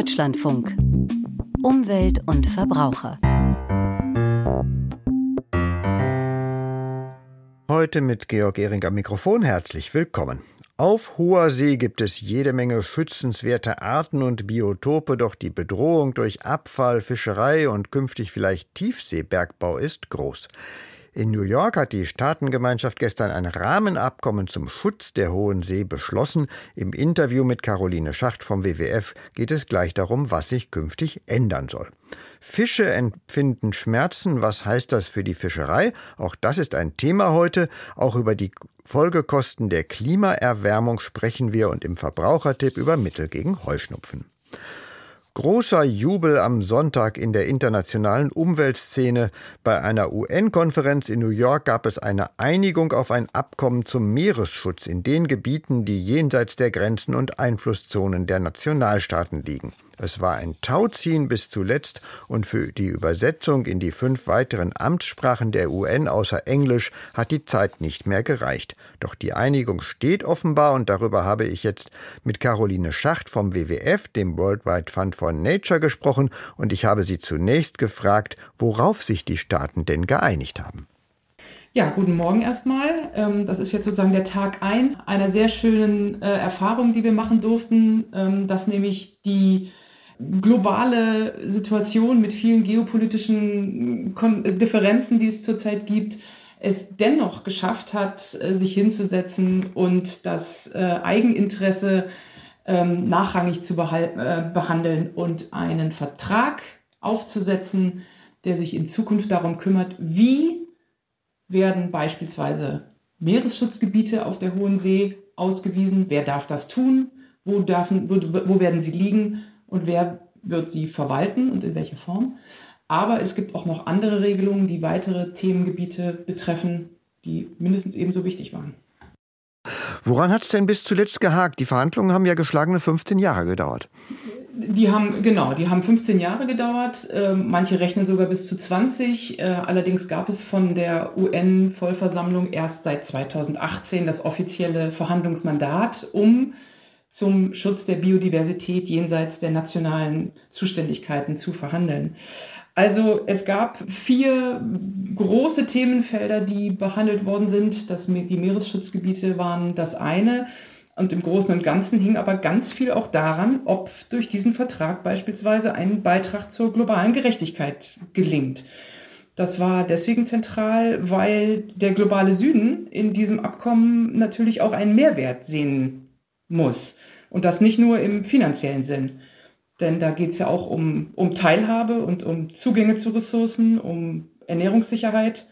Deutschlandfunk. Umwelt und Verbraucher. Heute mit Georg Ehring am Mikrofon herzlich willkommen. Auf hoher See gibt es jede Menge schützenswerte Arten und Biotope, doch die Bedrohung durch Abfall, Fischerei und künftig vielleicht Tiefseebergbau ist groß. In New York hat die Staatengemeinschaft gestern ein Rahmenabkommen zum Schutz der Hohen See beschlossen. Im Interview mit Caroline Schacht vom WWF geht es gleich darum, was sich künftig ändern soll. Fische empfinden Schmerzen. Was heißt das für die Fischerei? Auch das ist ein Thema heute. Auch über die Folgekosten der Klimaerwärmung sprechen wir und im Verbrauchertipp über Mittel gegen Heuschnupfen. Großer Jubel am Sonntag in der internationalen Umweltszene. Bei einer UN-Konferenz in New York gab es eine Einigung auf ein Abkommen zum Meeresschutz in den Gebieten, die jenseits der Grenzen und Einflusszonen der Nationalstaaten liegen. Es war ein Tauziehen bis zuletzt und für die Übersetzung in die fünf weiteren Amtssprachen der UN außer Englisch hat die Zeit nicht mehr gereicht. Doch die Einigung steht offenbar und darüber habe ich jetzt mit Caroline Schacht vom WWF, dem Worldwide Fund for Nature, gesprochen und ich habe sie zunächst gefragt, worauf sich die Staaten denn geeinigt haben. Ja, guten Morgen erstmal. Ähm, das ist jetzt sozusagen der Tag 1 einer sehr schönen äh, Erfahrung, die wir machen durften, ähm, dass nämlich die globale Situation mit vielen geopolitischen Differenzen, die es zurzeit gibt, es dennoch geschafft hat, äh, sich hinzusetzen und das äh, Eigeninteresse ähm, nachrangig zu äh, behandeln und einen Vertrag aufzusetzen, der sich in Zukunft darum kümmert, wie werden beispielsweise Meeresschutzgebiete auf der Hohen See ausgewiesen, wer darf das tun, wo, darf, wo, wo werden sie liegen und wer wird sie verwalten und in welcher Form. Aber es gibt auch noch andere Regelungen, die weitere Themengebiete betreffen, die mindestens ebenso wichtig waren. Woran hat es denn bis zuletzt gehakt? Die Verhandlungen haben ja geschlagene 15 Jahre gedauert. Die haben, genau, die haben 15 Jahre gedauert. Ähm, manche rechnen sogar bis zu 20. Äh, allerdings gab es von der UN-Vollversammlung erst seit 2018 das offizielle Verhandlungsmandat, um zum Schutz der Biodiversität jenseits der nationalen Zuständigkeiten zu verhandeln. Also es gab vier große Themenfelder, die behandelt worden sind. Das, die Meeresschutzgebiete waren das eine. Und im Großen und Ganzen hing aber ganz viel auch daran, ob durch diesen Vertrag beispielsweise ein Beitrag zur globalen Gerechtigkeit gelingt. Das war deswegen zentral, weil der globale Süden in diesem Abkommen natürlich auch einen Mehrwert sehen muss. Und das nicht nur im finanziellen Sinn. Denn da geht es ja auch um, um Teilhabe und um Zugänge zu Ressourcen, um Ernährungssicherheit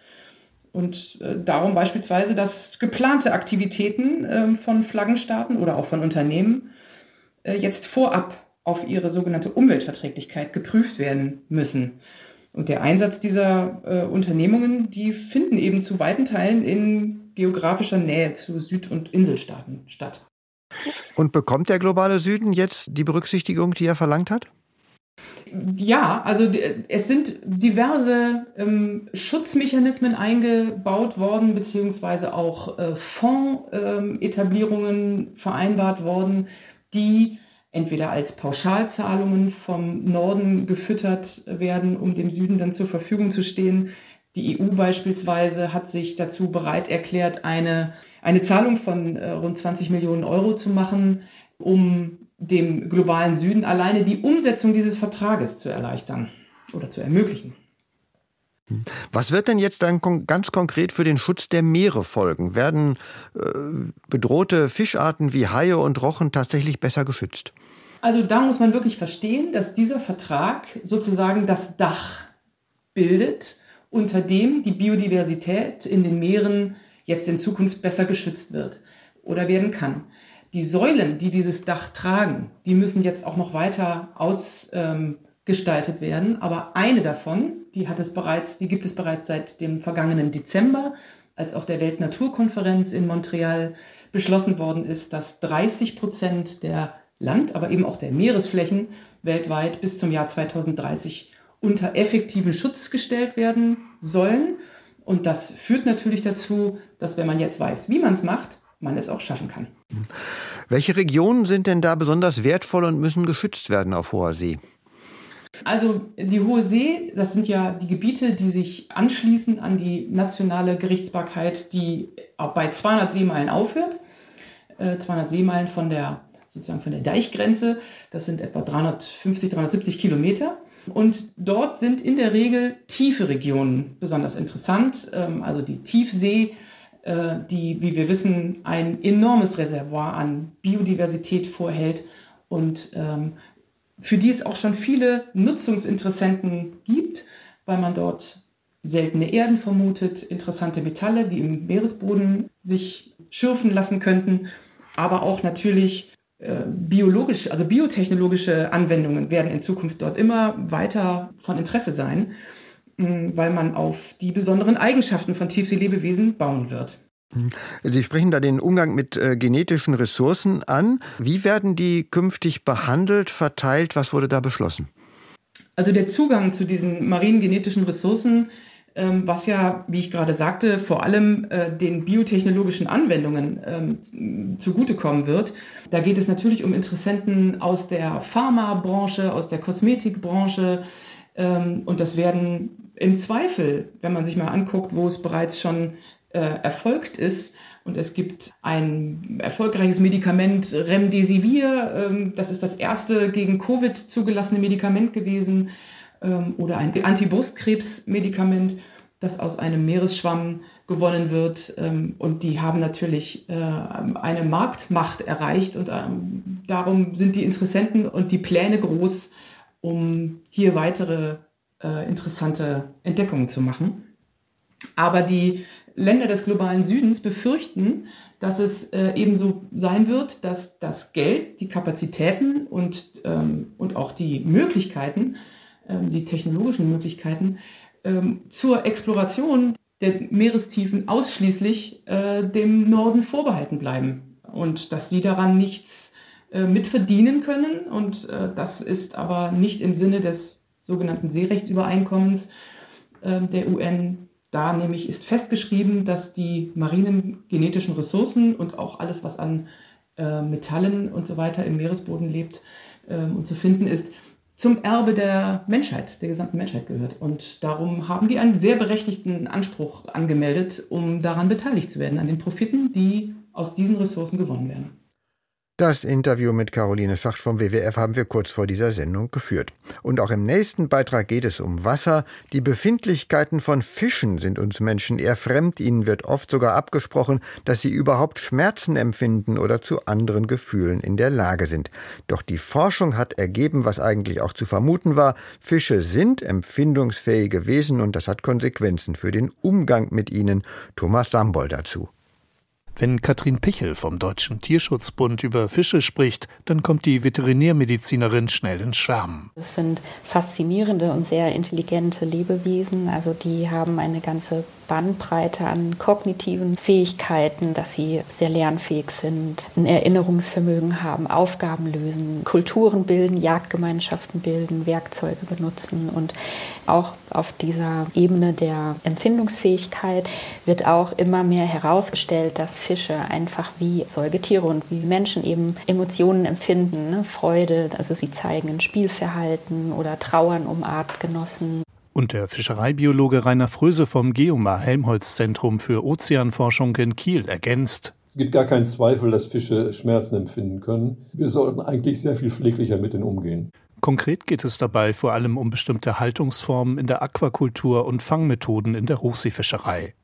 und äh, darum beispielsweise, dass geplante Aktivitäten äh, von Flaggenstaaten oder auch von Unternehmen äh, jetzt vorab auf ihre sogenannte Umweltverträglichkeit geprüft werden müssen. Und der Einsatz dieser äh, Unternehmungen, die finden eben zu weiten Teilen in geografischer Nähe zu Süd- und Inselstaaten statt. Und bekommt der globale Süden jetzt die Berücksichtigung, die er verlangt hat? Ja, also es sind diverse ähm, Schutzmechanismen eingebaut worden, beziehungsweise auch äh, Fondsetablierungen ähm, vereinbart worden, die entweder als Pauschalzahlungen vom Norden gefüttert werden, um dem Süden dann zur Verfügung zu stehen. Die EU beispielsweise hat sich dazu bereit erklärt, eine eine Zahlung von äh, rund 20 Millionen Euro zu machen, um dem globalen Süden alleine die Umsetzung dieses Vertrages zu erleichtern oder zu ermöglichen. Was wird denn jetzt dann ganz konkret für den Schutz der Meere folgen? Werden äh, bedrohte Fischarten wie Haie und Rochen tatsächlich besser geschützt? Also da muss man wirklich verstehen, dass dieser Vertrag sozusagen das Dach bildet, unter dem die Biodiversität in den Meeren jetzt in Zukunft besser geschützt wird oder werden kann. Die Säulen, die dieses Dach tragen, die müssen jetzt auch noch weiter ausgestaltet ähm, werden. Aber eine davon, die hat es bereits, die gibt es bereits seit dem vergangenen Dezember, als auf der Weltnaturkonferenz in Montreal beschlossen worden ist, dass 30 Prozent der Land, aber eben auch der Meeresflächen weltweit bis zum Jahr 2030 unter effektiven Schutz gestellt werden sollen. Und das führt natürlich dazu, dass wenn man jetzt weiß, wie man es macht, man es auch schaffen kann. Welche Regionen sind denn da besonders wertvoll und müssen geschützt werden auf hoher See? Also die Hohe See, das sind ja die Gebiete, die sich anschließen an die nationale Gerichtsbarkeit, die bei 200 Seemeilen aufhört. 200 äh, Seemeilen von der sozusagen von der Deichgrenze. Das sind etwa 350, 370 Kilometer. Und dort sind in der Regel tiefe Regionen besonders interessant. Ähm, also die Tiefsee, äh, die, wie wir wissen, ein enormes Reservoir an Biodiversität vorhält und ähm, für die es auch schon viele Nutzungsinteressenten gibt, weil man dort seltene Erden vermutet, interessante Metalle, die im Meeresboden sich schürfen lassen könnten, aber auch natürlich biologische, also biotechnologische Anwendungen werden in Zukunft dort immer weiter von Interesse sein, weil man auf die besonderen Eigenschaften von Tiefseelebewesen bauen wird. Mhm. Sie sprechen da den Umgang mit äh, genetischen Ressourcen an. Wie werden die künftig behandelt, verteilt? Was wurde da beschlossen? Also der Zugang zu diesen marinen genetischen Ressourcen, was ja, wie ich gerade sagte, vor allem äh, den biotechnologischen Anwendungen ähm, zugutekommen wird. Da geht es natürlich um Interessenten aus der Pharmabranche, aus der Kosmetikbranche. Ähm, und das werden im Zweifel, wenn man sich mal anguckt, wo es bereits schon äh, erfolgt ist. Und es gibt ein erfolgreiches Medikament, Remdesivir. Ähm, das ist das erste gegen Covid zugelassene Medikament gewesen. Ähm, oder ein Antibrustkrebsmedikament, das aus einem Meeresschwamm gewonnen wird. Ähm, und die haben natürlich äh, eine Marktmacht erreicht. Und ähm, darum sind die Interessenten und die Pläne groß, um hier weitere äh, interessante Entdeckungen zu machen. Aber die Länder des globalen Südens befürchten, dass es äh, ebenso sein wird, dass das Geld, die Kapazitäten und, ähm, und auch die Möglichkeiten, die technologischen Möglichkeiten ähm, zur Exploration der Meerestiefen ausschließlich äh, dem Norden vorbehalten bleiben und dass sie daran nichts äh, mitverdienen können. Und äh, das ist aber nicht im Sinne des sogenannten Seerechtsübereinkommens äh, der UN da nämlich ist festgeschrieben, dass die marinen genetischen Ressourcen und auch alles, was an Metallen und so weiter im Meeresboden lebt ähm, und zu finden ist, zum Erbe der Menschheit, der gesamten Menschheit gehört. Und darum haben die einen sehr berechtigten Anspruch angemeldet, um daran beteiligt zu werden, an den Profiten, die aus diesen Ressourcen gewonnen werden. Das Interview mit Caroline Schacht vom WWF haben wir kurz vor dieser Sendung geführt. Und auch im nächsten Beitrag geht es um Wasser. Die Befindlichkeiten von Fischen sind uns Menschen eher fremd. Ihnen wird oft sogar abgesprochen, dass sie überhaupt Schmerzen empfinden oder zu anderen Gefühlen in der Lage sind. Doch die Forschung hat ergeben, was eigentlich auch zu vermuten war. Fische sind empfindungsfähige Wesen und das hat Konsequenzen für den Umgang mit ihnen. Thomas Sambol dazu. Wenn Katrin Pichel vom Deutschen Tierschutzbund über Fische spricht, dann kommt die Veterinärmedizinerin schnell ins Schwärmen. Es sind faszinierende und sehr intelligente Lebewesen. Also die haben eine ganze Bandbreite an kognitiven Fähigkeiten, dass sie sehr lernfähig sind, ein Erinnerungsvermögen haben, Aufgaben lösen, Kulturen bilden, Jagdgemeinschaften bilden, Werkzeuge benutzen und auch auf dieser Ebene der Empfindungsfähigkeit wird auch immer mehr herausgestellt, dass Fische einfach wie Säugetiere und wie Menschen eben Emotionen empfinden, ne? Freude, also sie zeigen ein Spielverhalten oder Trauern um Artgenossen. Und der Fischereibiologe Rainer Fröse vom Geomar Helmholtz Zentrum für Ozeanforschung in Kiel ergänzt. Es gibt gar keinen Zweifel, dass Fische Schmerzen empfinden können. Wir sollten eigentlich sehr viel pfleglicher mit ihnen umgehen. Konkret geht es dabei vor allem um bestimmte Haltungsformen in der Aquakultur und Fangmethoden in der Hochseefischerei.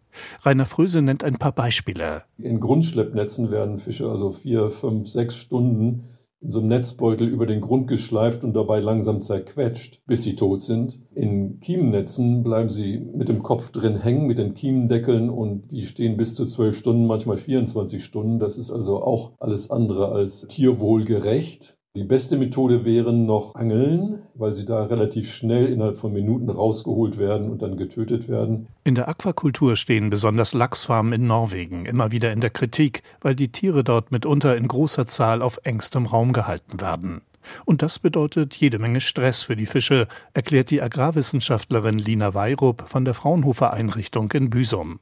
Rainer Fröse nennt ein paar Beispiele. In Grundschleppnetzen werden Fische also vier, fünf, sechs Stunden in so einem Netzbeutel über den Grund geschleift und dabei langsam zerquetscht, bis sie tot sind. In Kiemennetzen bleiben sie mit dem Kopf drin hängen, mit den Kiemendeckeln und die stehen bis zu zwölf Stunden, manchmal 24 Stunden. Das ist also auch alles andere als tierwohlgerecht. Die beste Methode wären noch Angeln, weil sie da relativ schnell innerhalb von Minuten rausgeholt werden und dann getötet werden. In der Aquakultur stehen besonders Lachsfarmen in Norwegen immer wieder in der Kritik, weil die Tiere dort mitunter in großer Zahl auf engstem Raum gehalten werden. Und das bedeutet jede Menge Stress für die Fische, erklärt die Agrarwissenschaftlerin Lina Weirup von der Fraunhofer Einrichtung in Büsum.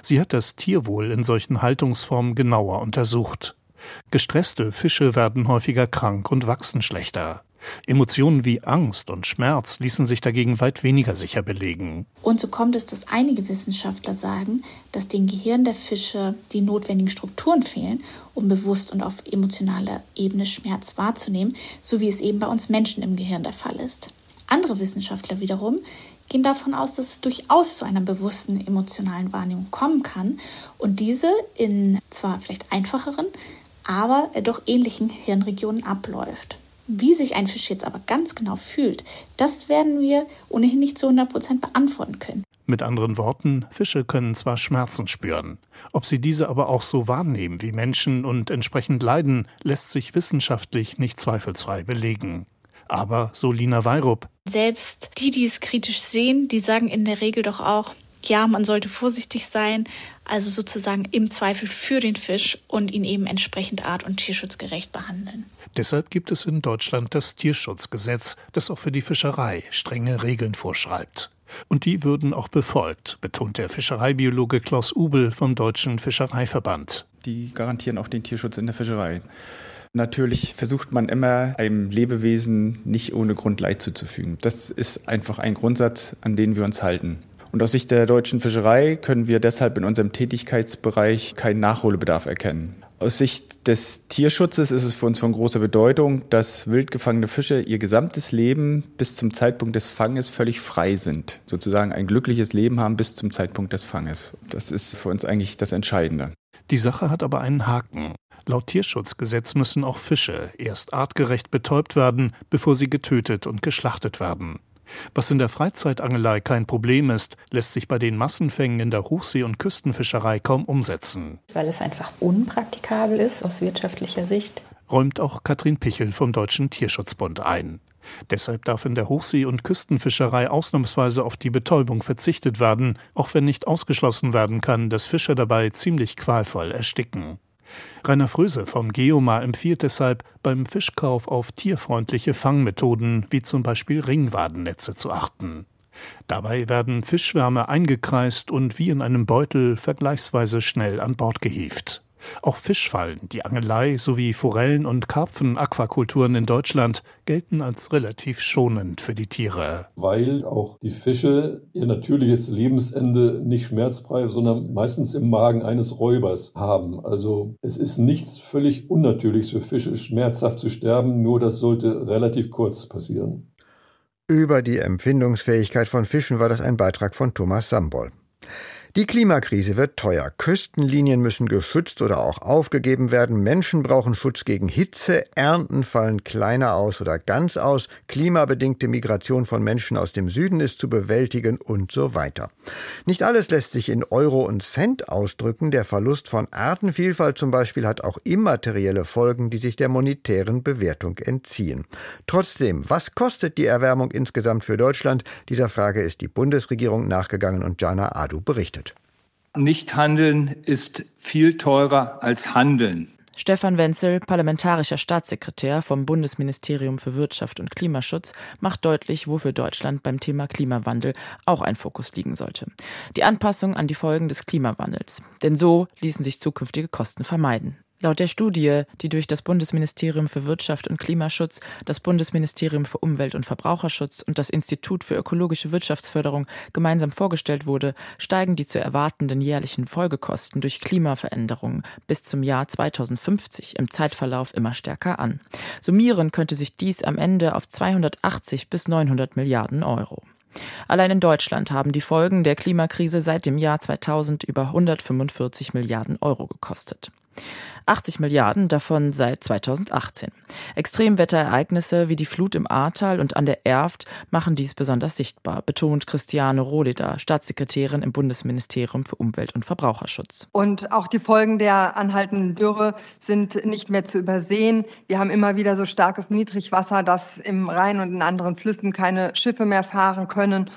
Sie hat das Tierwohl in solchen Haltungsformen genauer untersucht. Gestresste Fische werden häufiger krank und wachsen schlechter. Emotionen wie Angst und Schmerz ließen sich dagegen weit weniger sicher belegen. Und so kommt es, dass einige Wissenschaftler sagen, dass den Gehirn der Fische die notwendigen Strukturen fehlen, um bewusst und auf emotionaler Ebene Schmerz wahrzunehmen, so wie es eben bei uns Menschen im Gehirn der Fall ist. Andere Wissenschaftler wiederum gehen davon aus, dass es durchaus zu einer bewussten emotionalen Wahrnehmung kommen kann und diese in zwar vielleicht einfacheren, aber doch ähnlichen Hirnregionen abläuft. Wie sich ein Fisch jetzt aber ganz genau fühlt, das werden wir ohnehin nicht zu 100 Prozent beantworten können. Mit anderen Worten, Fische können zwar Schmerzen spüren, ob sie diese aber auch so wahrnehmen wie Menschen und entsprechend leiden, lässt sich wissenschaftlich nicht zweifelsfrei belegen. Aber, so Lina Weirup, selbst die, die es kritisch sehen, die sagen in der Regel doch auch, ja, man sollte vorsichtig sein, also sozusagen im Zweifel für den Fisch und ihn eben entsprechend art- und tierschutzgerecht behandeln. Deshalb gibt es in Deutschland das Tierschutzgesetz, das auch für die Fischerei strenge Regeln vorschreibt. Und die würden auch befolgt, betont der Fischereibiologe Klaus Ubel vom Deutschen Fischereiverband. Die garantieren auch den Tierschutz in der Fischerei. Natürlich versucht man immer, einem Lebewesen nicht ohne Grund Leid zuzufügen. Das ist einfach ein Grundsatz, an den wir uns halten. Und aus Sicht der deutschen Fischerei können wir deshalb in unserem Tätigkeitsbereich keinen Nachholbedarf erkennen. Aus Sicht des Tierschutzes ist es für uns von großer Bedeutung, dass wild gefangene Fische ihr gesamtes Leben bis zum Zeitpunkt des Fanges völlig frei sind. Sozusagen ein glückliches Leben haben bis zum Zeitpunkt des Fanges. Das ist für uns eigentlich das Entscheidende. Die Sache hat aber einen Haken. Laut Tierschutzgesetz müssen auch Fische erst artgerecht betäubt werden, bevor sie getötet und geschlachtet werden. Was in der Freizeitangelei kein Problem ist, lässt sich bei den Massenfängen in der Hochsee- und Küstenfischerei kaum umsetzen. Weil es einfach unpraktikabel ist aus wirtschaftlicher Sicht. Räumt auch Katrin Pichel vom Deutschen Tierschutzbund ein. Deshalb darf in der Hochsee- und Küstenfischerei ausnahmsweise auf die Betäubung verzichtet werden, auch wenn nicht ausgeschlossen werden kann, dass Fischer dabei ziemlich qualvoll ersticken. Rainer Fröse vom Geomar empfiehlt deshalb, beim Fischkauf auf tierfreundliche Fangmethoden wie zum Beispiel Ringwadennetze zu achten. Dabei werden Fischschwärme eingekreist und wie in einem Beutel vergleichsweise schnell an Bord gehievt. Auch Fischfallen, die Angelei sowie Forellen- und Karpfen-Aquakulturen in Deutschland gelten als relativ schonend für die Tiere. Weil auch die Fische ihr natürliches Lebensende nicht schmerzfrei, sondern meistens im Magen eines Räubers haben. Also es ist nichts völlig Unnatürliches für Fische, schmerzhaft zu sterben, nur das sollte relativ kurz passieren. Über die Empfindungsfähigkeit von Fischen war das ein Beitrag von Thomas Sambol. Die Klimakrise wird teuer. Küstenlinien müssen geschützt oder auch aufgegeben werden. Menschen brauchen Schutz gegen Hitze. Ernten fallen kleiner aus oder ganz aus. Klimabedingte Migration von Menschen aus dem Süden ist zu bewältigen und so weiter. Nicht alles lässt sich in Euro und Cent ausdrücken. Der Verlust von Artenvielfalt zum Beispiel hat auch immaterielle Folgen, die sich der monetären Bewertung entziehen. Trotzdem, was kostet die Erwärmung insgesamt für Deutschland? Dieser Frage ist die Bundesregierung nachgegangen und Jana Adu berichtet. Nicht handeln ist viel teurer als handeln. Stefan Wenzel, parlamentarischer Staatssekretär vom Bundesministerium für Wirtschaft und Klimaschutz, macht deutlich, wo für Deutschland beim Thema Klimawandel auch ein Fokus liegen sollte. Die Anpassung an die Folgen des Klimawandels. Denn so ließen sich zukünftige Kosten vermeiden. Laut der Studie, die durch das Bundesministerium für Wirtschaft und Klimaschutz, das Bundesministerium für Umwelt und Verbraucherschutz und das Institut für ökologische Wirtschaftsförderung gemeinsam vorgestellt wurde, steigen die zu erwartenden jährlichen Folgekosten durch Klimaveränderungen bis zum Jahr 2050 im Zeitverlauf immer stärker an. Summieren könnte sich dies am Ende auf 280 bis 900 Milliarden Euro. Allein in Deutschland haben die Folgen der Klimakrise seit dem Jahr 2000 über 145 Milliarden Euro gekostet. 80 Milliarden davon seit 2018. Extremwetterereignisse wie die Flut im Ahrtal und an der Erft machen dies besonders sichtbar, betont Christiane Rohleder, Staatssekretärin im Bundesministerium für Umwelt und Verbraucherschutz. Und auch die Folgen der anhaltenden Dürre sind nicht mehr zu übersehen. Wir haben immer wieder so starkes Niedrigwasser, dass im Rhein und in anderen Flüssen keine Schiffe mehr fahren können.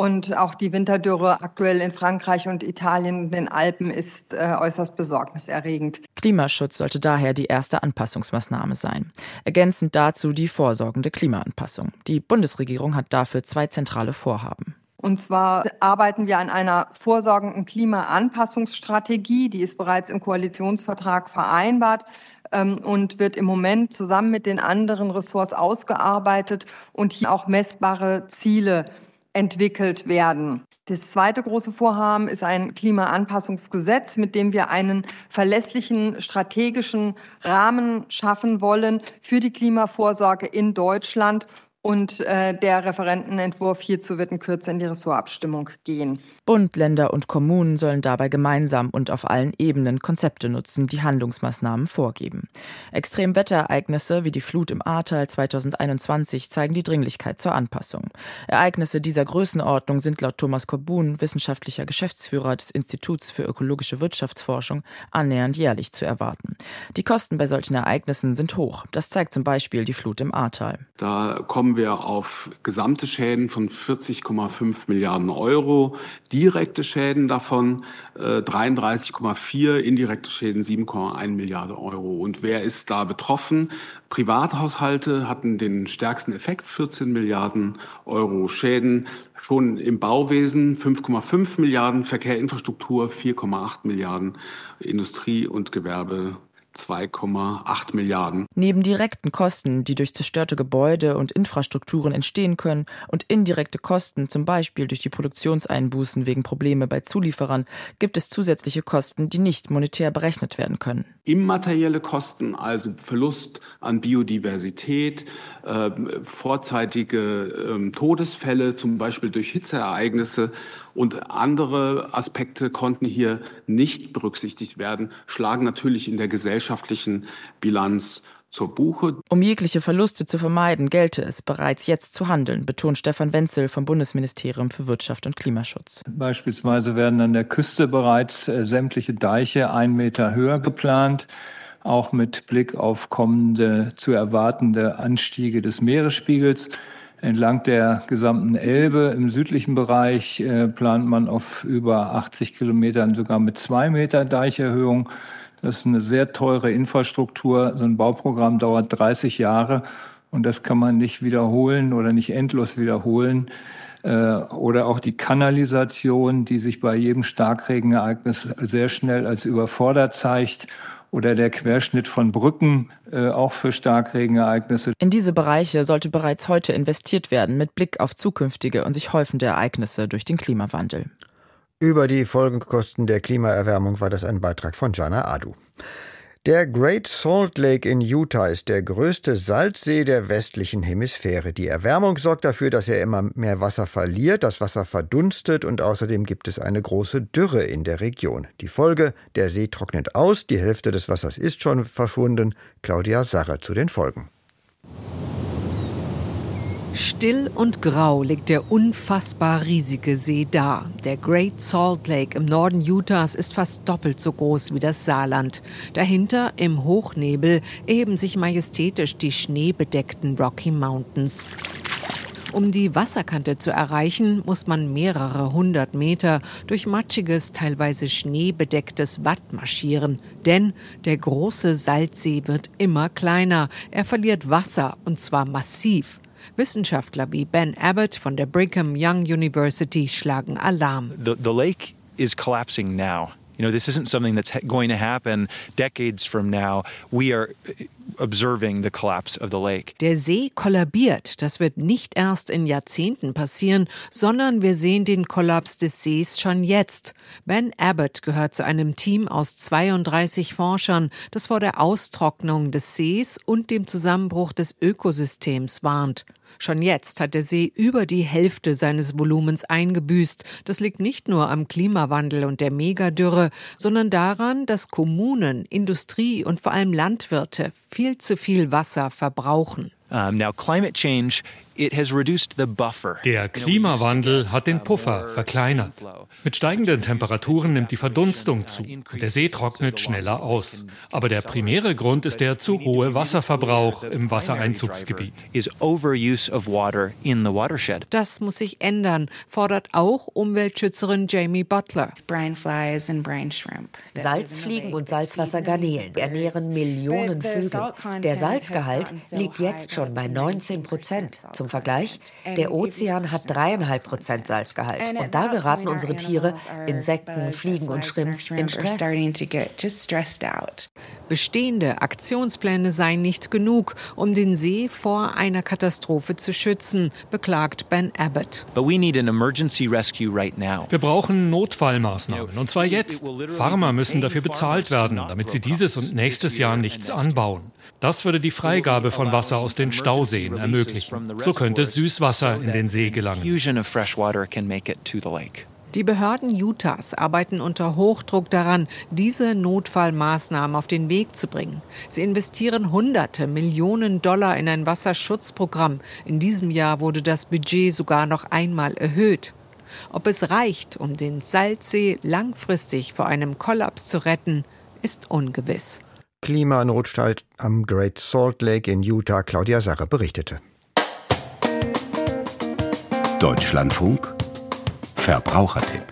Und auch die Winterdürre aktuell in Frankreich und Italien und den Alpen ist äh, äußerst besorgniserregend. Klimaschutz sollte daher die erste Anpassungsmaßnahme sein. Ergänzend dazu die vorsorgende Klimaanpassung. Die Bundesregierung hat dafür zwei zentrale Vorhaben. Und zwar arbeiten wir an einer vorsorgenden Klimaanpassungsstrategie, die ist bereits im Koalitionsvertrag vereinbart. ähm, und wird im Moment zusammen mit den anderen Ressorts ausgearbeitet und hier auch messbare Ziele entwickelt werden. Das zweite große Vorhaben ist ein Klimaanpassungsgesetz, mit dem wir einen verlässlichen strategischen Rahmen schaffen wollen für die Klimavorsorge in Deutschland und äh, der Referentenentwurf hierzu wird in Kürze in die Ressortabstimmung gehen. Bund, Länder und Kommunen sollen dabei gemeinsam und auf allen Ebenen Konzepte nutzen, die Handlungsmaßnahmen vorgeben. Extremwetterereignisse wie die Flut im Ahrtal 2021 zeigen die Dringlichkeit zur Anpassung. Ereignisse dieser Größenordnung sind laut Thomas Korbun, wissenschaftlicher Geschäftsführer des Instituts für ökologische Wirtschaftsforschung, annähernd jährlich zu erwarten. Die Kosten bei solchen Ereignissen sind hoch. Das zeigt zum Beispiel die Flut im Ahrtal. Da kommen kommen wir auf gesamte Schäden von 40,5 Milliarden Euro, direkte Schäden davon äh, 33,4, indirekte Schäden 7,1 Milliarden Euro. Und wer ist da betroffen? Privathaushalte hatten den stärksten Effekt, 14 Milliarden Euro Schäden. Schon im Bauwesen 5,5 Milliarden, Verkehrinfrastruktur 4,8 Milliarden, Industrie und Gewerbe 2,8 Milliarden. Neben direkten Kosten, die durch zerstörte Gebäude und Infrastrukturen entstehen können, und indirekte Kosten, zum Beispiel durch die Produktionseinbußen wegen Probleme bei Zulieferern, gibt es zusätzliche Kosten, die nicht monetär berechnet werden können. Immaterielle Kosten, also Verlust an Biodiversität, äh, vorzeitige äh, Todesfälle, zum Beispiel durch Hitzeereignisse und andere Aspekte konnten hier nicht berücksichtigt werden, schlagen natürlich in der gesellschaftlichen Bilanz zur Buche. Um jegliche Verluste zu vermeiden, gelte es bereits jetzt zu handeln, betont Stefan Wenzel vom Bundesministerium für Wirtschaft und Klimaschutz. Beispielsweise werden an der Küste bereits äh, sämtliche Deiche ein Meter höher geplant, auch mit Blick auf kommende zu erwartende Anstiege des Meeresspiegels. Entlang der gesamten Elbe im südlichen Bereich äh, plant man auf über 80 Kilometern sogar mit zwei Meter Deicherhöhung. Das ist eine sehr teure Infrastruktur. So ein Bauprogramm dauert 30 Jahre und das kann man nicht wiederholen oder nicht endlos wiederholen. Äh, oder auch die Kanalisation, die sich bei jedem Starkregenereignis sehr schnell als überfordert zeigt oder der Querschnitt von Brücken, äh, auch für Starkregenereignisse. In diese Bereiche sollte bereits heute investiert werden mit Blick auf zukünftige und sich häufende Ereignisse durch den Klimawandel. Über die Folgenkosten der Klimaerwärmung war das ein Beitrag von Jana Adu. Der Great Salt Lake in Utah ist der größte Salzsee der westlichen Hemisphäre. Die Erwärmung sorgt dafür, dass er immer mehr Wasser verliert, das Wasser verdunstet und außerdem gibt es eine große Dürre in der Region. Die Folge, der See trocknet aus, die Hälfte des Wassers ist schon verschwunden. Claudia Sarre zu den Folgen. Still und grau liegt der unfassbar riesige See da. Der Great Salt Lake im Norden Utahs ist fast doppelt so groß wie das Saarland. Dahinter im Hochnebel erheben sich majestätisch die schneebedeckten Rocky Mountains. Um die Wasserkante zu erreichen, muss man mehrere hundert Meter durch matschiges, teilweise schneebedecktes Watt marschieren. Denn der große Salzsee wird immer kleiner. Er verliert Wasser und zwar massiv. Wissenschaftler wie Ben Abbott von der Brigham Young University schlagen Alarm. The, the lake is collapsing now. You know, this isn't something that's going to happen decades from now. We are observing the collapse of the lake. Der See kollabiert. Das wird nicht erst in Jahrzehnten passieren, sondern wir sehen den Kollaps des Sees schon jetzt. Ben Abbott gehört zu einem Team aus 32 Forschern, das vor der Austrocknung des Sees und dem Zusammenbruch des Ökosystems warnt. Schon jetzt hat der See über die Hälfte seines Volumens eingebüßt. Das liegt nicht nur am Klimawandel und der Megadürre, sondern daran, dass Kommunen, Industrie und vor allem Landwirte viel zu viel Wasser verbrauchen. Um, now, climate change der Klimawandel hat den Puffer verkleinert. Mit steigenden Temperaturen nimmt die Verdunstung zu und der See trocknet schneller aus. Aber der primäre Grund ist der zu hohe Wasserverbrauch im Wassereinzugsgebiet. Das muss sich ändern, fordert auch Umweltschützerin Jamie Butler. Salzfliegen und Salzwassergarnelen ernähren Millionen Vögel. Der Salzgehalt liegt jetzt schon bei 19 Prozent. Zum Vergleich, der Ozean hat dreieinhalb Prozent Salzgehalt und da geraten unsere Tiere, Insekten, Fliegen und Schrimps, in Stress. Bestehende Aktionspläne seien nicht genug, um den See vor einer Katastrophe zu schützen, beklagt Ben Abbott. Wir brauchen Notfallmaßnahmen, und zwar jetzt. Farmer müssen dafür bezahlt werden, damit sie dieses und nächstes Jahr nichts anbauen. Das würde die Freigabe von Wasser aus den Stauseen ermöglichen. So könnte Süßwasser in den See gelangen. Die Behörden Utahs arbeiten unter Hochdruck daran, diese Notfallmaßnahmen auf den Weg zu bringen. Sie investieren hunderte Millionen Dollar in ein Wasserschutzprogramm. In diesem Jahr wurde das Budget sogar noch einmal erhöht. Ob es reicht, um den Salzsee langfristig vor einem Kollaps zu retten, ist ungewiss. Klimanotstand am Great Salt Lake in Utah, Claudia Sache berichtete. Deutschlandfunk Verbrauchertipp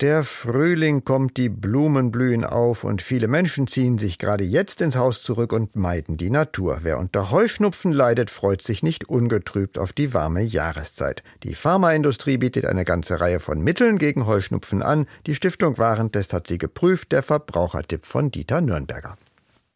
der Frühling kommt, die Blumen blühen auf und viele Menschen ziehen sich gerade jetzt ins Haus zurück und meiden die Natur. Wer unter Heuschnupfen leidet, freut sich nicht ungetrübt auf die warme Jahreszeit. Die Pharmaindustrie bietet eine ganze Reihe von Mitteln gegen Heuschnupfen an. Die Stiftung Warentest hat sie geprüft. Der Verbrauchertipp von Dieter Nürnberger.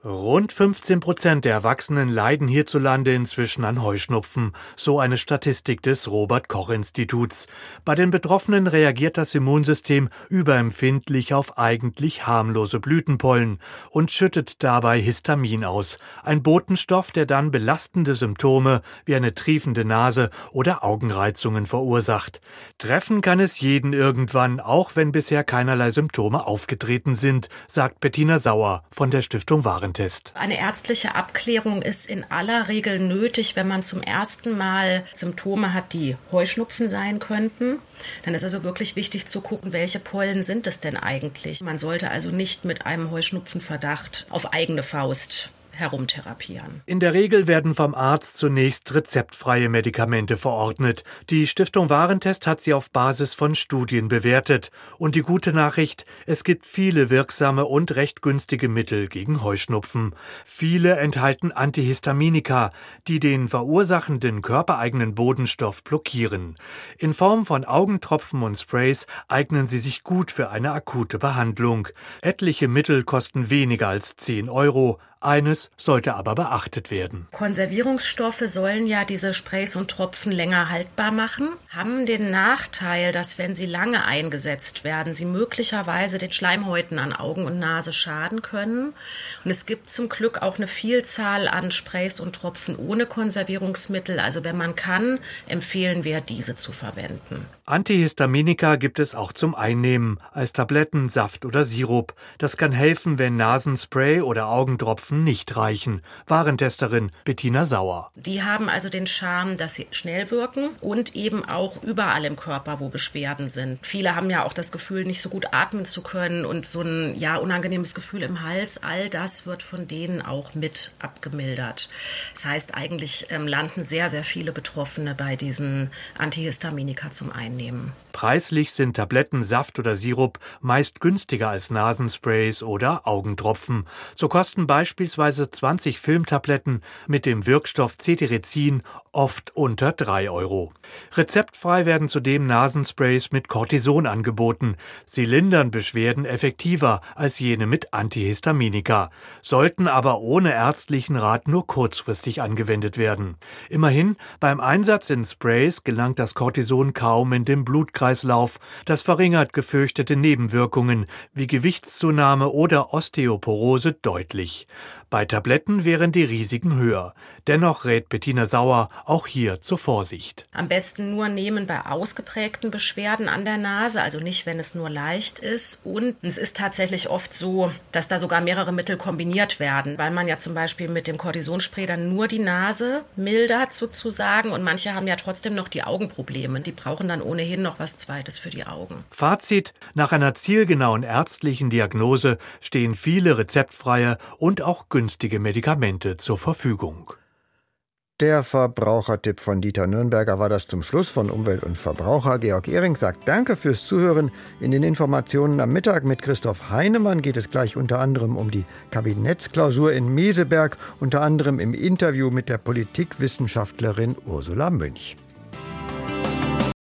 Rund 15 Prozent der Erwachsenen leiden hierzulande inzwischen an Heuschnupfen, so eine Statistik des Robert Koch Instituts. Bei den Betroffenen reagiert das Immunsystem überempfindlich auf eigentlich harmlose Blütenpollen und schüttet dabei Histamin aus, ein Botenstoff, der dann belastende Symptome wie eine triefende Nase oder Augenreizungen verursacht. Treffen kann es jeden irgendwann, auch wenn bisher keinerlei Symptome aufgetreten sind, sagt Bettina Sauer von der Stiftung Warentest. Eine ärztliche Abklärung ist in aller Regel nötig, wenn man zum ersten Mal Symptome hat, die Heuschnupfen sein könnten. Dann ist also wirklich wichtig zu gucken, welche Pollen sind es denn eigentlich. Man sollte also nicht mit einem Heuschnupfenverdacht auf eigene Faust herumtherapieren. In der Regel werden vom Arzt zunächst rezeptfreie Medikamente verordnet. Die Stiftung Warentest hat sie auf Basis von Studien bewertet. Und die gute Nachricht, es gibt viele wirksame und recht günstige Mittel gegen Heuschnupfen. Viele enthalten Antihistaminika, die den verursachenden körpereigenen Bodenstoff blockieren. In Form von Augentropfen und Sprays eignen sie sich gut für eine akute Behandlung. Etliche Mittel kosten weniger als 10 Euro, eines sollte aber beachtet werden. Konservierungsstoffe sollen ja diese Sprays und Tropfen länger haltbar machen, haben den Nachteil, dass wenn sie lange eingesetzt werden, sie möglicherweise den Schleimhäuten an Augen und Nase schaden können. Und es gibt zum Glück auch eine Vielzahl an Sprays und Tropfen ohne Konservierungsmittel. Also wenn man kann, empfehlen wir diese zu verwenden. Antihistaminika gibt es auch zum Einnehmen, als Tabletten, Saft oder Sirup. Das kann helfen, wenn Nasenspray oder Augentropfen nicht reichen. Warentesterin Bettina Sauer. Die haben also den Charme, dass sie schnell wirken und eben auch überall im Körper, wo Beschwerden sind. Viele haben ja auch das Gefühl, nicht so gut atmen zu können und so ein ja unangenehmes Gefühl im Hals. All das wird von denen auch mit abgemildert. Das heißt, eigentlich ähm, landen sehr, sehr viele Betroffene bei diesen Antihistaminika zum einnehmen. Preislich sind Tabletten, Saft oder Sirup meist günstiger als Nasensprays oder Augentropfen. So kosten beispielsweise 20 Filmtabletten mit dem Wirkstoff Cetirizin oft unter 3 Euro. Rezeptfrei werden zudem Nasensprays mit Cortison angeboten. Sie lindern Beschwerden effektiver als jene mit Antihistaminika, sollten aber ohne ärztlichen Rat nur kurzfristig angewendet werden. Immerhin, beim Einsatz in Sprays gelangt das Cortison kaum in den Blutkreislauf. Das verringert gefürchtete Nebenwirkungen wie Gewichtszunahme oder Osteoporose deutlich. Bei Tabletten wären die Risiken höher. Dennoch rät Bettina Sauer auch hier zur Vorsicht. Am besten nur nehmen bei ausgeprägten Beschwerden an der Nase, also nicht, wenn es nur leicht ist. Und es ist tatsächlich oft so, dass da sogar mehrere Mittel kombiniert werden, weil man ja zum Beispiel mit dem Cortisonspray dann nur die Nase mildert sozusagen und manche haben ja trotzdem noch die Augenprobleme. Die brauchen dann ohnehin noch was Zweites für die Augen. Fazit: Nach einer zielgenauen ärztlichen Diagnose stehen viele rezeptfreie und auch günstige Medikamente zur Verfügung. Der Verbrauchertipp von Dieter Nürnberger war das zum Schluss von Umwelt und Verbraucher. Georg Ehring sagt Danke fürs Zuhören. In den Informationen am Mittag mit Christoph Heinemann geht es gleich unter anderem um die Kabinettsklausur in Meseberg, unter anderem im Interview mit der Politikwissenschaftlerin Ursula Münch.